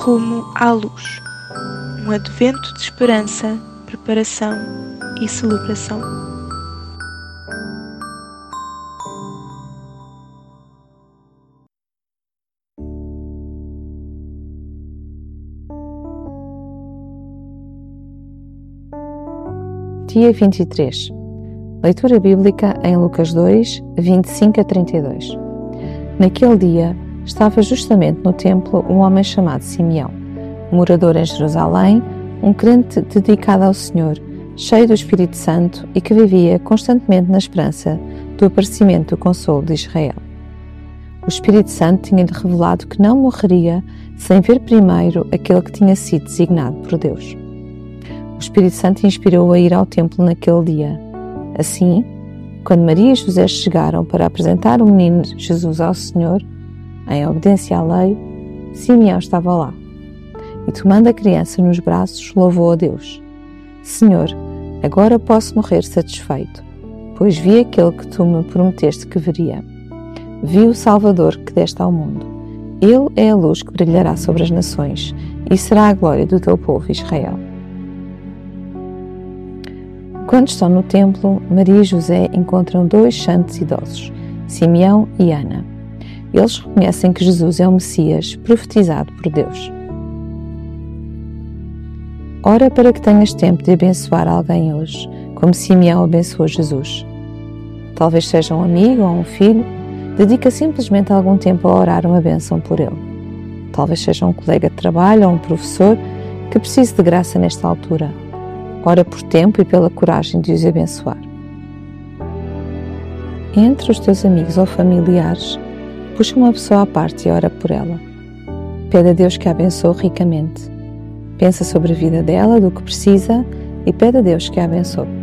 Rumo à luz. Um advento de esperança, preparação e celebração. Dia 23. Leitura bíblica em Lucas 2, 25 a 32. Naquele dia, estava justamente no templo um homem chamado Simeão, morador em Jerusalém, um crente dedicado ao Senhor, cheio do Espírito Santo e que vivia constantemente na esperança do aparecimento do consolo de Israel. O Espírito Santo tinha-lhe revelado que não morreria sem ver primeiro aquele que tinha sido designado por Deus. O Espírito Santo inspirou-o a ir ao templo naquele dia. Assim, quando Maria e José chegaram para apresentar o menino Jesus ao Senhor, em obediência à lei, Simeão estava lá. E tomando a criança nos braços, louvou a Deus: Senhor, agora posso morrer satisfeito, pois vi aquele que tu me prometeste que veria. Vi o Salvador que deste ao mundo. Ele é a luz que brilhará sobre as nações e será a glória do teu povo Israel. Quando estão no templo, Maria e José encontram dois santos idosos, Simeão e Ana. Eles reconhecem que Jesus é o Messias profetizado por Deus. Ora para que tenhas tempo de abençoar alguém hoje, como Simeão abençoou Jesus. Talvez seja um amigo ou um filho, dedica simplesmente algum tempo a orar uma bênção por ele. Talvez seja um colega de trabalho ou um professor que precise de graça nesta altura ora por tempo e pela coragem de os abençoar. Entre os teus amigos ou familiares, puxa uma pessoa à parte e ora por ela. Pede a Deus que a abençoe ricamente. Pensa sobre a vida dela, do que precisa e pede a Deus que a abençoe.